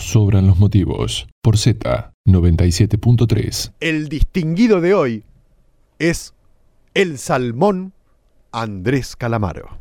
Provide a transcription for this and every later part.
sobran los motivos. Por Z 97.3. El distinguido de hoy es el salmón Andrés Calamaro.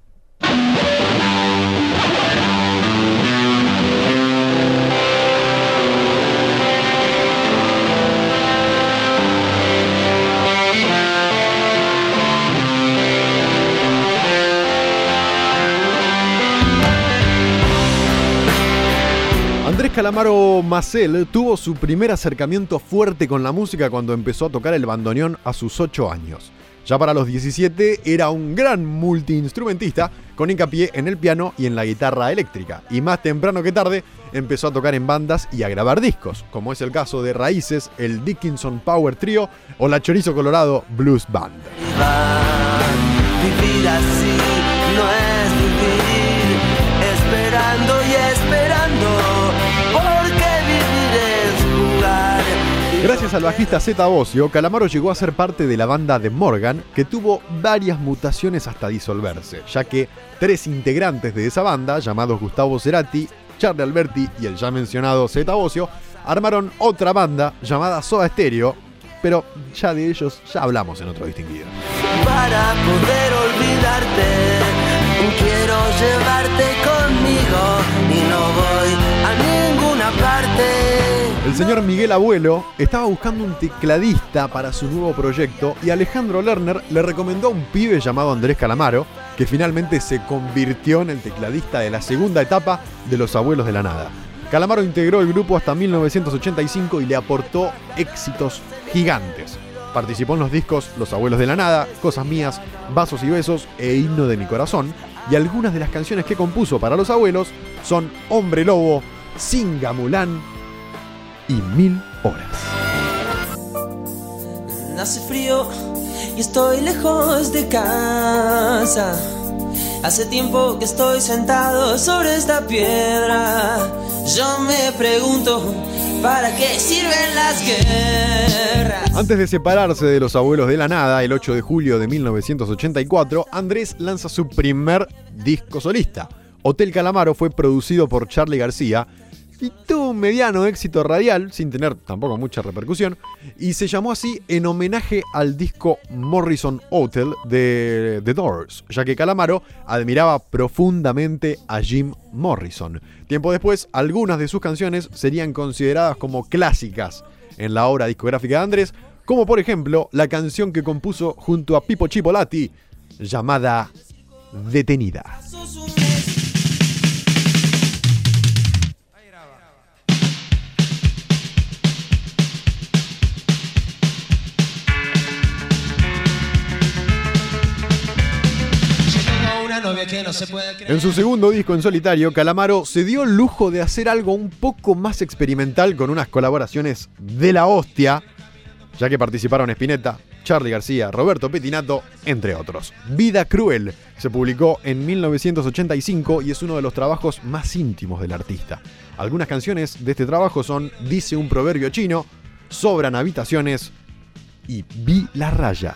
Calamaro Macel tuvo su primer acercamiento fuerte con la música cuando empezó a tocar el bandoneón a sus 8 años. Ya para los 17 era un gran multiinstrumentista con hincapié en el piano y en la guitarra eléctrica. Y más temprano que tarde empezó a tocar en bandas y a grabar discos, como es el caso de Raíces, el Dickinson Power Trio o la Chorizo Colorado Blues Band. Gracias al bajista Zeta Bocio, Calamaro llegó a ser parte de la banda de Morgan, que tuvo varias mutaciones hasta disolverse, ya que tres integrantes de esa banda, llamados Gustavo Cerati, Charlie Alberti y el ya mencionado Bocio, armaron otra banda llamada Soda Stereo, pero ya de ellos ya hablamos en otro distinguido. Para poder olvidarte, quiero llevarte conmigo y no voy El señor Miguel Abuelo estaba buscando un tecladista para su nuevo proyecto y Alejandro Lerner le recomendó a un pibe llamado Andrés Calamaro, que finalmente se convirtió en el tecladista de la segunda etapa de Los Abuelos de la Nada. Calamaro integró el grupo hasta 1985 y le aportó éxitos gigantes. Participó en los discos Los Abuelos de la Nada, Cosas Mías, Vasos y Besos e Himno de mi Corazón, y algunas de las canciones que compuso para los abuelos son Hombre Lobo, Singa Mulán y Mil Horas. Hace frío y estoy lejos de casa. Hace tiempo que estoy sentado sobre esta piedra. Yo me pregunto, ¿para qué sirven las guerras? Antes de separarse de los abuelos de la nada, el 8 de julio de 1984, Andrés lanza su primer disco solista. Hotel Calamaro fue producido por Charlie García y tuvo un mediano éxito radial, sin tener tampoco mucha repercusión, y se llamó así en homenaje al disco Morrison Hotel de The Doors, ya que Calamaro admiraba profundamente a Jim Morrison. Tiempo después, algunas de sus canciones serían consideradas como clásicas en la obra discográfica de Andrés, como por ejemplo la canción que compuso junto a Pipo Chipolati, llamada Detenida. En su segundo disco en solitario, Calamaro se dio el lujo de hacer algo un poco más experimental con unas colaboraciones de la hostia, ya que participaron Spinetta, Charlie García, Roberto Petinato, entre otros. Vida Cruel se publicó en 1985 y es uno de los trabajos más íntimos del artista. Algunas canciones de este trabajo son Dice un proverbio chino, Sobran habitaciones y Vi la raya.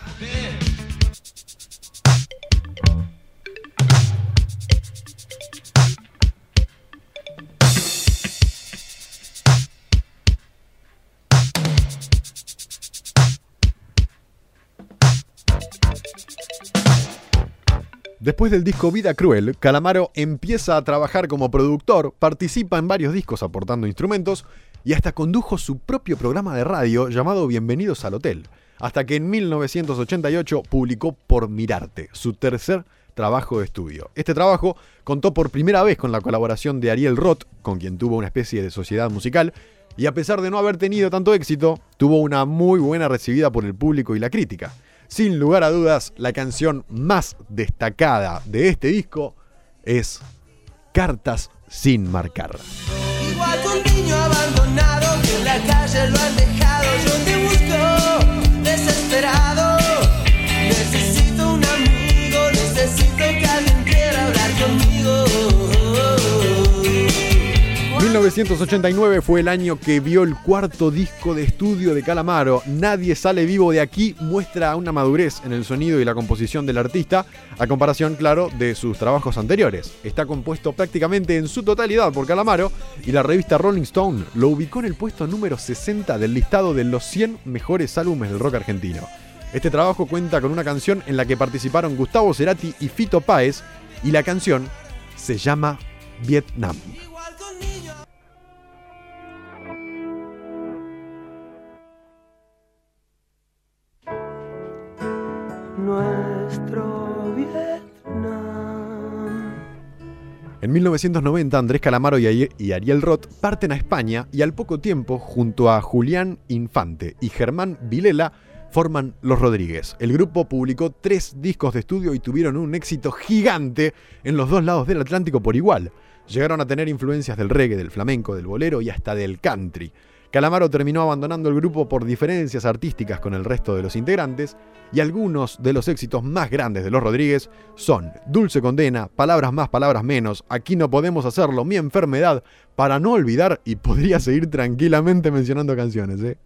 Después del disco Vida Cruel, Calamaro empieza a trabajar como productor, participa en varios discos aportando instrumentos y hasta condujo su propio programa de radio llamado Bienvenidos al Hotel, hasta que en 1988 publicó Por Mirarte, su tercer trabajo de estudio. Este trabajo contó por primera vez con la colaboración de Ariel Roth, con quien tuvo una especie de sociedad musical, y a pesar de no haber tenido tanto éxito, tuvo una muy buena recibida por el público y la crítica. Sin lugar a dudas, la canción más destacada de este disco es Cartas sin marcar. Igual que un niño abandonado que en la calle. 1989 fue el año que vio el cuarto disco de estudio de Calamaro. Nadie sale vivo de aquí muestra una madurez en el sonido y la composición del artista, a comparación, claro, de sus trabajos anteriores. Está compuesto prácticamente en su totalidad por Calamaro y la revista Rolling Stone lo ubicó en el puesto número 60 del listado de los 100 mejores álbumes del rock argentino. Este trabajo cuenta con una canción en la que participaron Gustavo Cerati y Fito Páez y la canción se llama Vietnam. Nuestro Vietnam. En 1990, Andrés Calamaro y Ari- y Ariel Roth parten a España y al poco tiempo, junto a Julián Infante y Germán Vilela, forman Los Rodríguez. El grupo publicó tres discos de estudio y tuvieron un éxito gigante en los dos lados del Atlántico por igual. Llegaron a tener influencias del reggae, del flamenco, del bolero y hasta del country. Calamaro terminó abandonando el grupo por diferencias artísticas con el resto de los integrantes y algunos de los éxitos más grandes de los Rodríguez son Dulce Condena, Palabras más, Palabras menos, Aquí no podemos hacerlo, Mi enfermedad, para no olvidar y podría seguir tranquilamente mencionando canciones. ¿eh?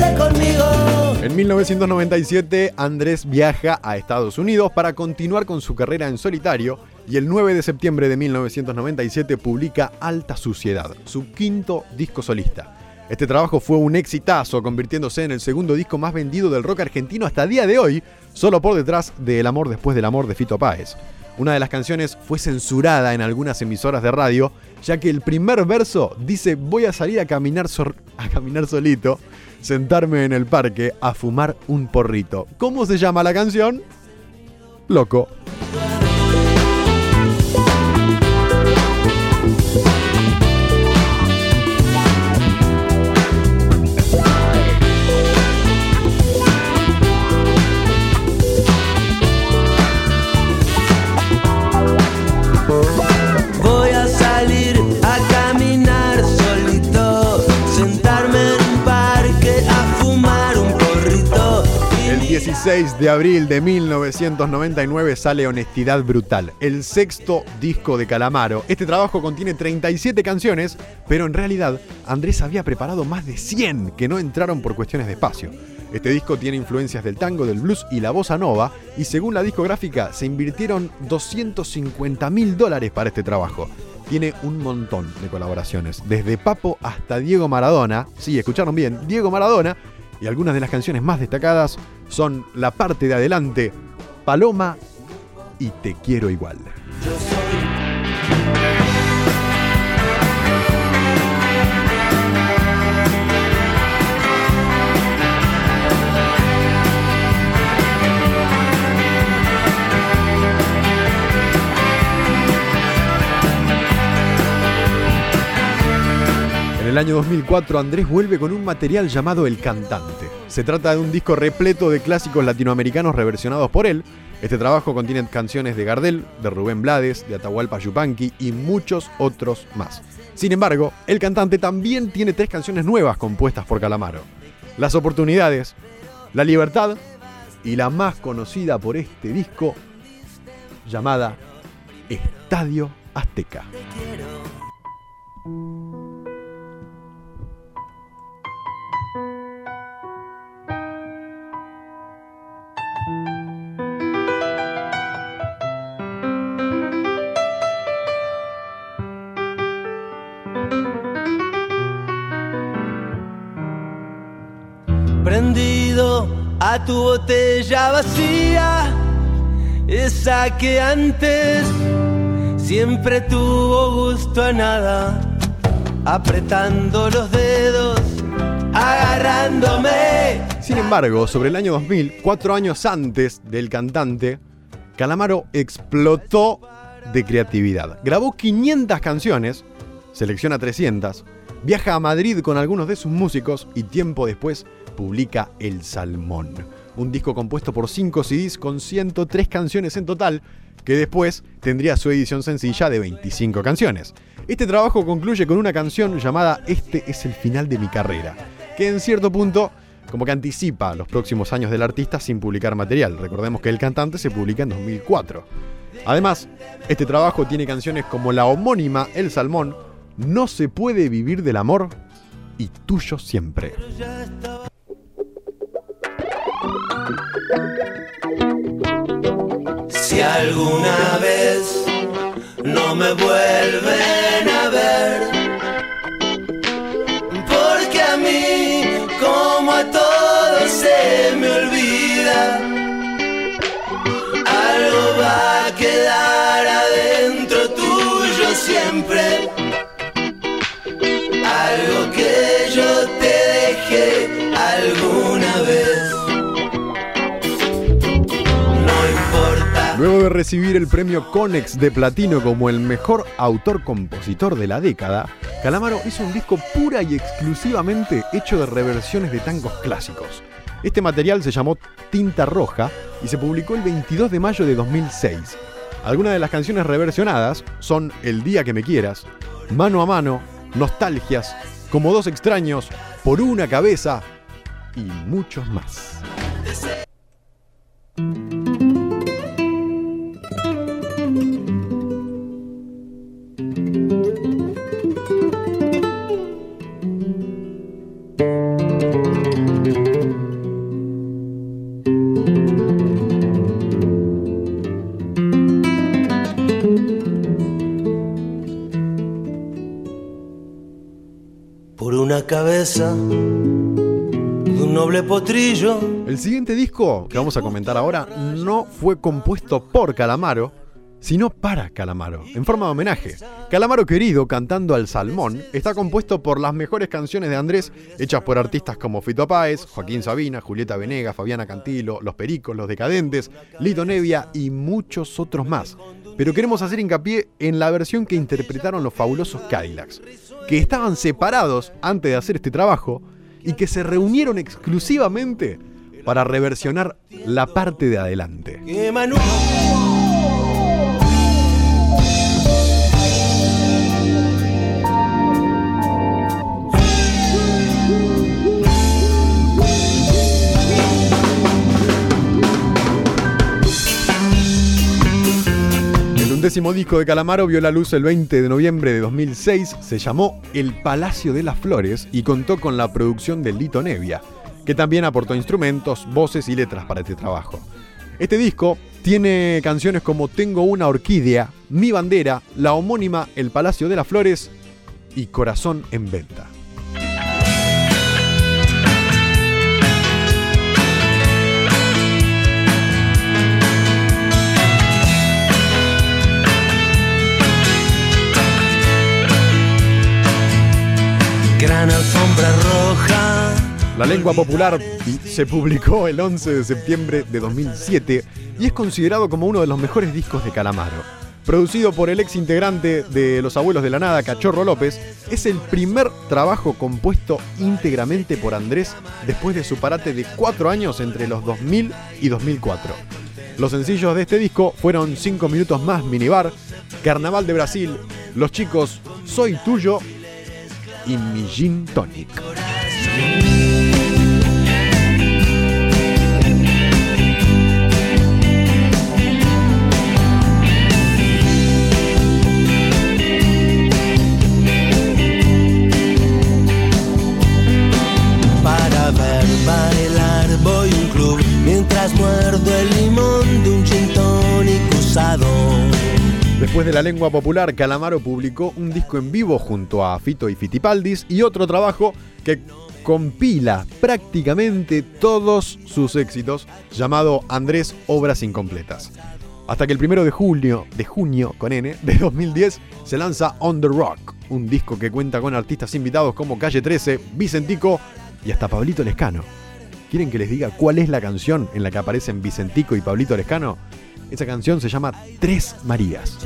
En 1997, Andrés viaja a Estados Unidos para continuar con su carrera en solitario y el 9 de septiembre de 1997 publica Alta Suciedad, su quinto disco solista. Este trabajo fue un exitazo, convirtiéndose en el segundo disco más vendido del rock argentino hasta día de hoy, solo por detrás de El amor después del amor de Fito Páez. Una de las canciones fue censurada en algunas emisoras de radio, ya que el primer verso dice voy a salir a caminar, a caminar solito, sentarme en el parque a fumar un porrito. ¿Cómo se llama la canción? Loco. 16 de abril de 1999 sale Honestidad Brutal, el sexto disco de Calamaro. Este trabajo contiene 37 canciones, pero en realidad Andrés había preparado más de 100 que no entraron por cuestiones de espacio. Este disco tiene influencias del tango, del blues y la bossa nova, y según la discográfica se invirtieron 250 mil dólares para este trabajo. Tiene un montón de colaboraciones, desde Papo hasta Diego Maradona, sí, escucharon bien, Diego Maradona, y algunas de las canciones más destacadas son la parte de adelante, Paloma y Te quiero igual. El año 2004 Andrés vuelve con un material llamado El Cantante. Se trata de un disco repleto de clásicos latinoamericanos reversionados por él. Este trabajo contiene canciones de Gardel, de Rubén Blades, de Atahualpa Yupanqui y muchos otros más. Sin embargo, El Cantante también tiene tres canciones nuevas compuestas por Calamaro. Las oportunidades, La Libertad y la más conocida por este disco llamada Estadio Azteca. A tu botella vacía, esa que antes siempre tuvo gusto a nada, apretando los dedos, agarrándome. Sin embargo, sobre el año 2000, cuatro años antes del cantante, Calamaro explotó de creatividad. Grabó 500 canciones, selecciona 300, viaja a Madrid con algunos de sus músicos y tiempo después publica El Salmón, un disco compuesto por 5 CDs con 103 canciones en total. que después tendría su edición sencilla de 25 canciones. Este trabajo concluye con una canción llamada Este es el final de mi carrera, que en cierto punto como que anticipa los próximos años del artista sin publicar material. Recordemos que El Cantante se publica en 2004. Además, este trabajo tiene canciones como la homónima El Salmón, No se puede vivir del amor y Tuyo siempre. Si alguna vez no me vuelven a ver, porque a mí, como a todos, se me olvida, algo va a quedar adentro tuyo siempre, Luego de recibir el premio Conex de Platino como el mejor autor-compositor de la década, Calamaro hizo un disco pura y exclusivamente hecho de reversiones de tangos clásicos. Este material se llamó Tinta Roja y se publicó el 22 de mayo de 2006. Algunas de las canciones reversionadas son El día que me quieras, Mano a mano, Nostalgias, Como dos extraños, Por una cabeza y muchos más. El siguiente disco que vamos a comentar ahora no fue compuesto por Calamaro, sino para Calamaro, en forma de homenaje. Calamaro Querido, cantando al salmón, está compuesto por las mejores canciones de Andrés, hechas por artistas como Fito Páez, Joaquín Sabina, Julieta Venegas, Fabiana Cantilo, Los Pericos, Los Decadentes, Lito Nevia y muchos otros más. Pero queremos hacer hincapié en la versión que interpretaron los fabulosos Cadillacs, que estaban separados antes de hacer este trabajo y que se reunieron exclusivamente para reversionar la parte de adelante. El undécimo disco de Calamaro vio la luz el 20 de noviembre de 2006, se llamó El Palacio de las Flores y contó con la producción de Lito Nevia, que también aportó instrumentos, voces y letras para este trabajo. Este disco tiene canciones como Tengo una orquídea, Mi bandera, la homónima El Palacio de las Flores y Corazón en venta. Gran alfombra. La lengua popular se publicó el 11 de septiembre de 2007 y es considerado como uno de los mejores discos de Calamaro. Producido por el ex integrante de Los Abuelos de la Nada, Cachorro López, es el primer trabajo compuesto íntegramente por Andrés después de su parate de cuatro años entre los 2000 y 2004. Los sencillos de este disco fueron 5 minutos más Minibar, Carnaval de Brasil, Los Chicos, Soy Tuyo y Mi Gin Tonic. De la lengua popular, Calamaro publicó un disco en vivo junto a Fito y Fitipaldis y otro trabajo que compila prácticamente todos sus éxitos, llamado Andrés Obras Incompletas. Hasta que el primero de junio, de junio con N, de 2010, se lanza On the Rock, un disco que cuenta con artistas invitados como Calle 13, Vicentico y hasta Pablito Lescano. ¿Quieren que les diga cuál es la canción en la que aparecen Vicentico y Pablito Lescano? Esa canción se llama Tres Marías.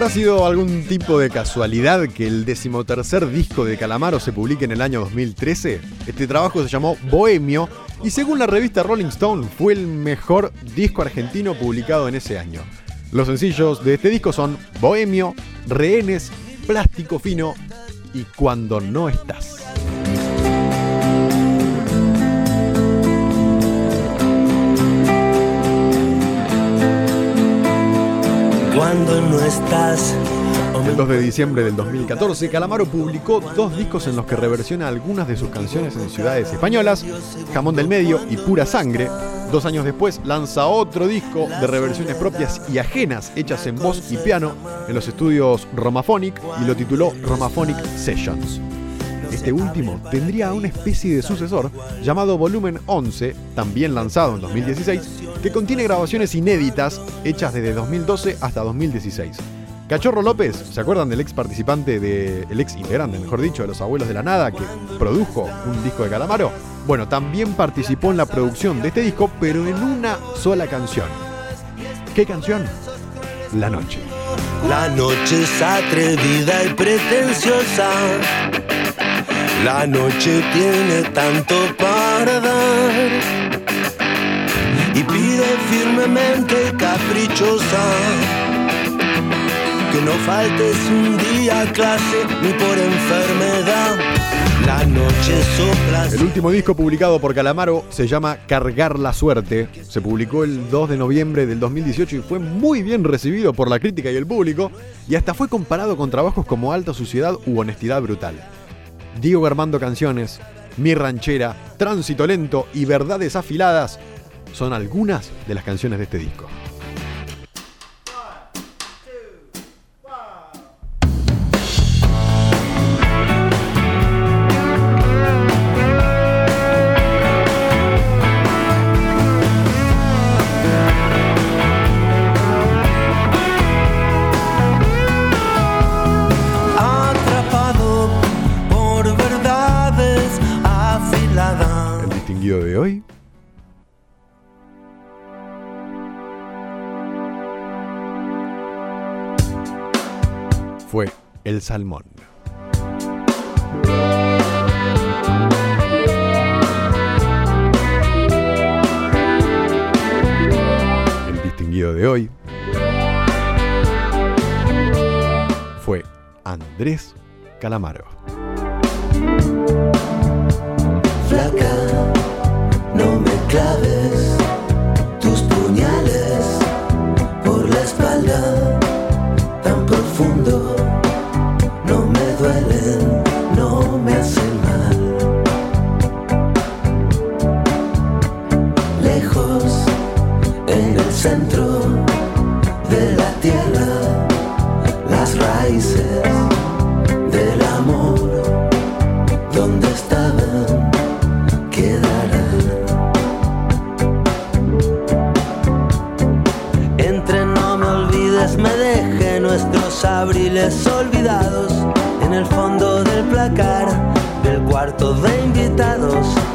¿Habrá sido algún tipo de casualidad que el decimotercer disco de Calamaro se publique en el año 2013? Este trabajo se llamó Bohemio y según la revista Rolling Stone fue el mejor disco argentino publicado en ese año. Los sencillos de este disco son Bohemio, Rehenes, Plástico Fino y Cuando no estás. Cuando no estás. El 2 de diciembre del 2014, Calamaro publicó dos discos en los que reversiona algunas de sus canciones en ciudades españolas, Jamón del Medio y Pura Sangre. Dos años después lanza otro disco de reversiones propias y ajenas hechas en voz y piano en los estudios Romaphonic y lo tituló Romaphonic Sessions. Este último tendría una especie de sucesor llamado Volumen 11, también lanzado en 2016, que contiene grabaciones inéditas hechas desde 2012 hasta 2016. Cachorro López, ¿se acuerdan del ex participante, del ex integrante, mejor dicho, de Los Abuelos de la Nada, que produjo un disco de Calamaro? Bueno, también participó en la producción de este disco, pero en una sola canción. ¿Qué canción? La Noche. La noche es atrevida y pretenciosa. La noche tiene tanto para dar. Y pide firmemente caprichosa. Que no faltes un día a clase ni por enfermedad. La noche sopla. El último disco publicado por Calamaro se llama Cargar la Suerte. Se publicó el 2 de noviembre del 2018 y fue muy bien recibido por la crítica y el público, y hasta fue comparado con trabajos como Alta Suciedad u Honestidad Brutal. Diego Armando Canciones, Mi Ranchera, Tránsito Lento y Verdades Afiladas son algunas de las canciones de este disco. El Salmón. El distinguido de hoy fue Andrés Calamaro.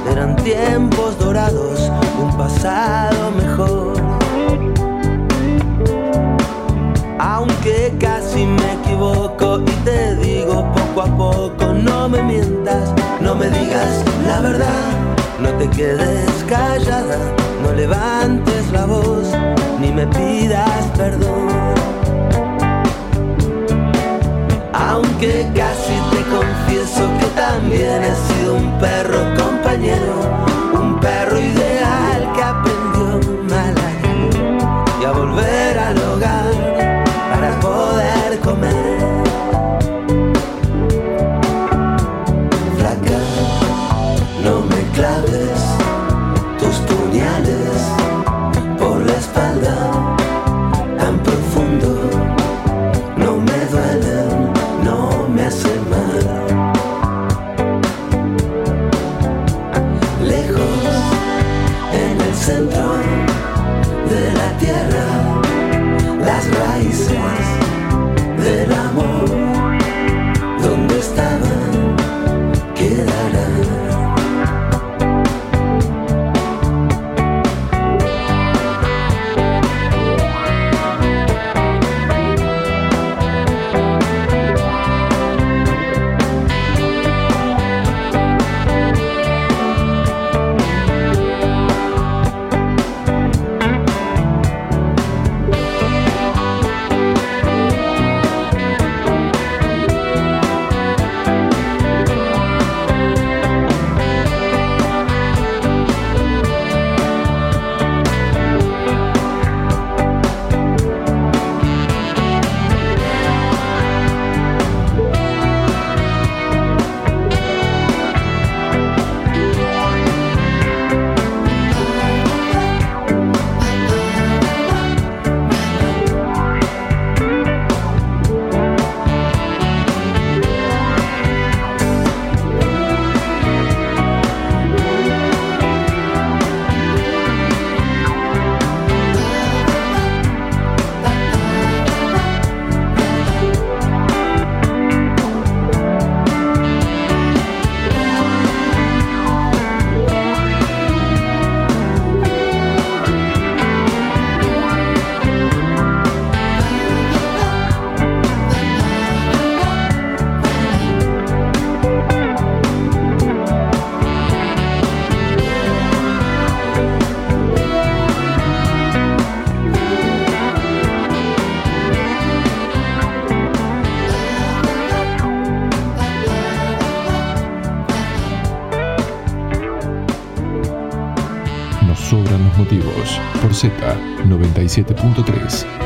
Eran tiempos dorados, un pasado mejor. Aunque casi me equivoco y te digo poco a poco, no me mientas, no me digas la verdad, no te quedes callada, no levantes la voz, ni me pidas perdón. Aunque casi te confieso que también he sido un perro compañero, Z 97.3.